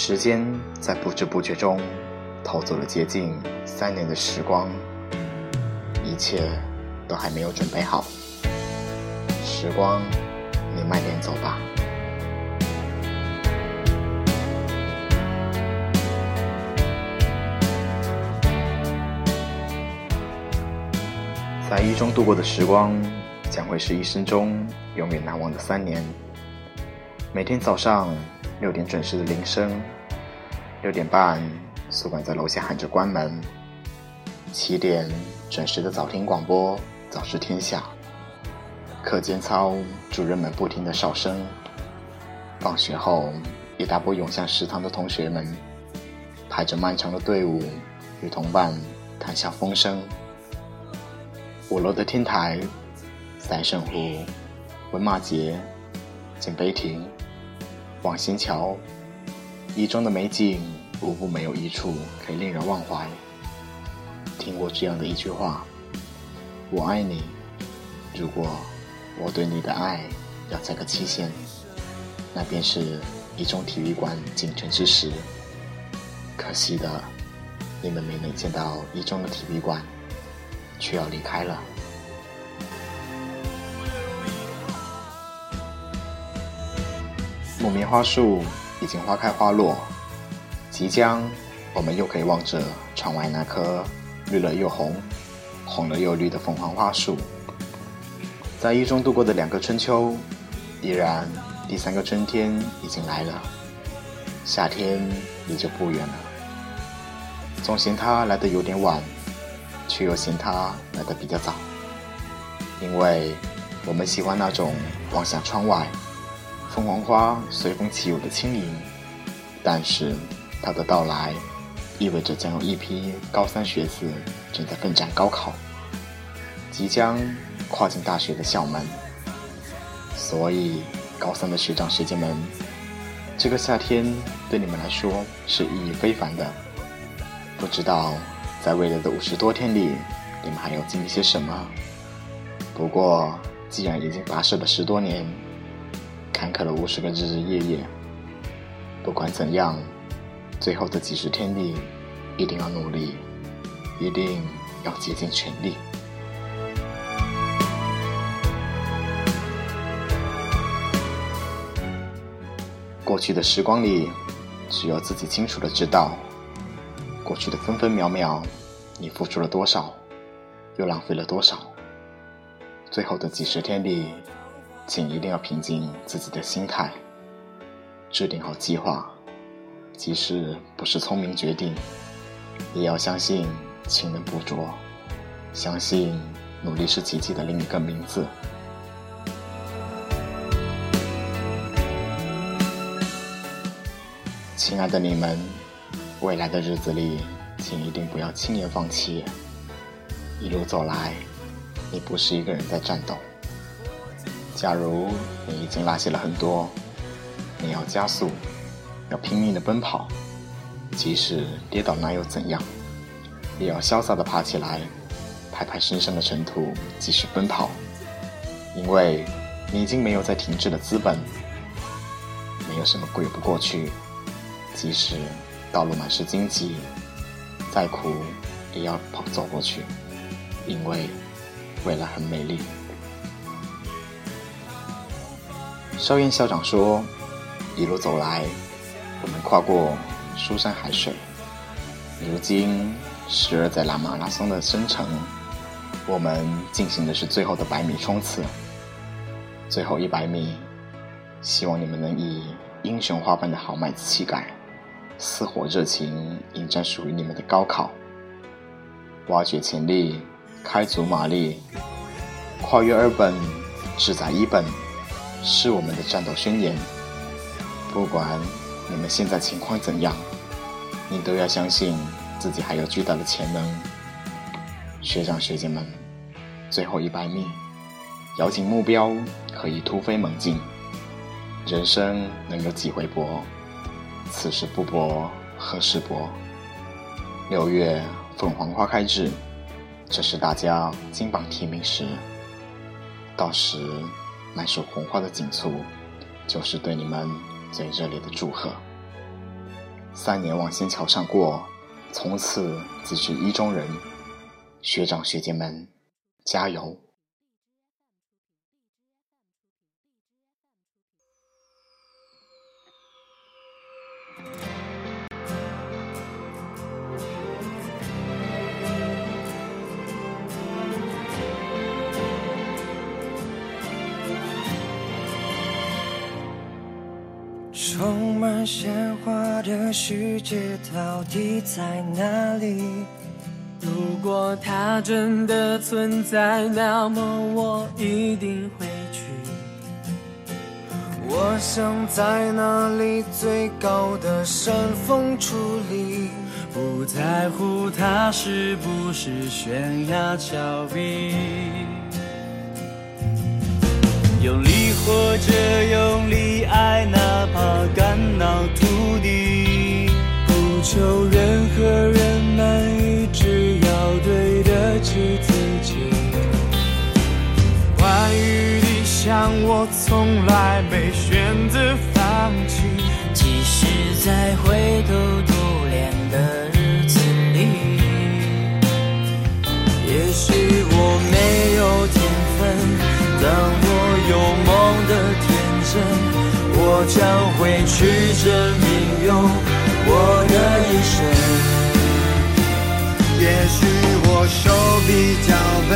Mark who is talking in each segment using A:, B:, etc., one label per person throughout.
A: 时间在不知不觉中偷走了接近三年的时光，一切都还没有准备好。时光，你慢点走吧。在一中度过的时光，将会是一生中永远难忘的三年。每天早上六点准时的铃声，六点半宿管在楼下喊着关门，七点准时的早听广播《早知天下》，课间操主任们不停的哨声，放学后一大波涌向食堂的同学们，排着漫长的队伍，与同伴谈笑风生。五楼的天台、三圣湖、文马节、景碑亭、望仙桥，一中的美景无不没有一处可以令人忘怀。听过这样的一句话：“我爱你，如果我对你的爱要加个期限，那便是一中体育馆进城之时。”可惜的，你们没能见到一中的体育馆。却要离开了。木棉花树已经花开花落，即将我们又可以望着窗外那棵绿了又红、红了又绿的凤凰花树。在一中度过的两个春秋，依然第三个春天已经来了，夏天也就不远了。总嫌它来的有点晚。却又嫌它来的比较早，因为我们喜欢那种望向窗外，凤凰花随风起舞的轻盈。但是它的到来，意味着将有一批高三学子正在奋战高考，即将跨进大学的校门。所以，高三的学长学姐们，这个夏天对你们来说是意义非凡的。不知道。在未来的五十多天里，你们还要经历些什么？不过，既然已经跋涉了十多年，坎坷了无数个日日夜夜，不管怎样，最后的几十天里，一定要努力，一定要竭尽全力。过去的时光里，只有自己清楚的知道。过去的分分秒秒，你付出了多少，又浪费了多少？最后的几十天里，请一定要平静自己的心态，制定好计划。即使不是聪明决定，也要相信勤能补拙，相信努力是奇迹的另一个名字。亲爱的你们。未来的日子里，请一定不要轻言放弃。一路走来，你不是一个人在战斗。假如你已经落下了很多，你要加速，要拼命的奔跑。即使跌倒，那又怎样？也要潇洒的爬起来，拍拍身上的尘土，继续奔跑。因为你已经没有再停滞的资本，没有什么鬼不过去。即使。道路满是荆棘，再苦也要跑走过去，因为未来很美丽。邵燕校长说：“一路走来，我们跨过书山海水，如今时而在拉马拉松的征程，我们进行的是最后的百米冲刺。最后一百米，希望你们能以英雄花般的豪迈气概。”似火热情，迎战属于你们的高考。挖掘潜力，开足马力，跨越二本，志在一本，是我们的战斗宣言。不管你们现在情况怎样，你都要相信自己还有巨大的潜能。学长学姐们，最后一百米，咬紧目标，可以突飞猛进。人生能有几回搏？此时不搏，何时搏？六月凤凰花开日，这是大家金榜题名时。到时满手红花的锦簇，就是对你们最热烈的祝贺。三年望仙桥上过，从此自是一中人。学长学姐们，加油！
B: 充满鲜花的世界到底在哪里？如果它真的存在，那么我一定会去。我想在那里最高的山峰矗立，不在乎它是不是悬崖峭壁。用力活着，用力爱，哪怕肝脑涂地，将会去证明用我的一生。
C: 也许我手比较笨，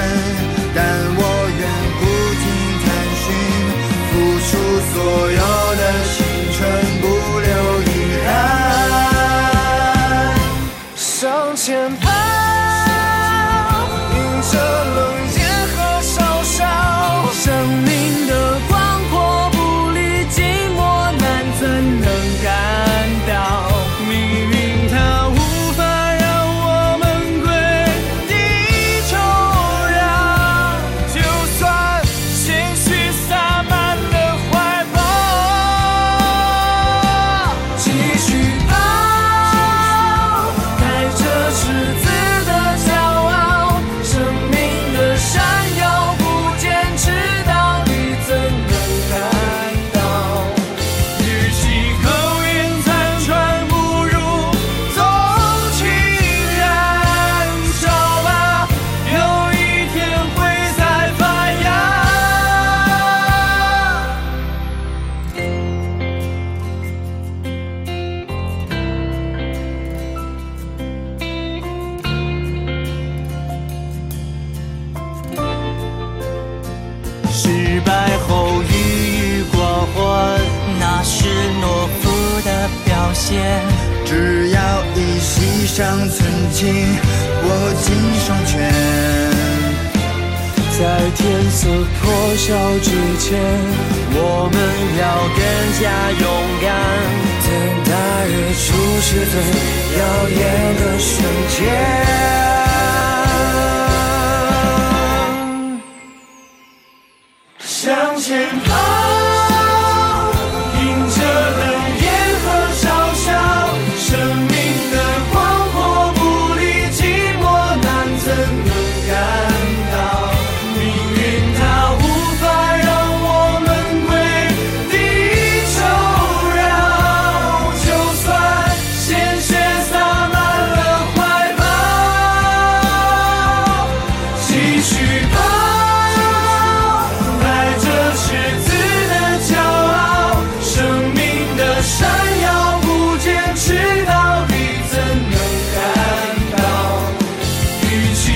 B: 失败后郁郁寡欢，那是懦夫的表现。
C: 只要一息尚存情，握紧双拳。
B: 在天色破晓之前，我们要更加勇敢。等大日出时最耀眼的瞬间，向前跑。运起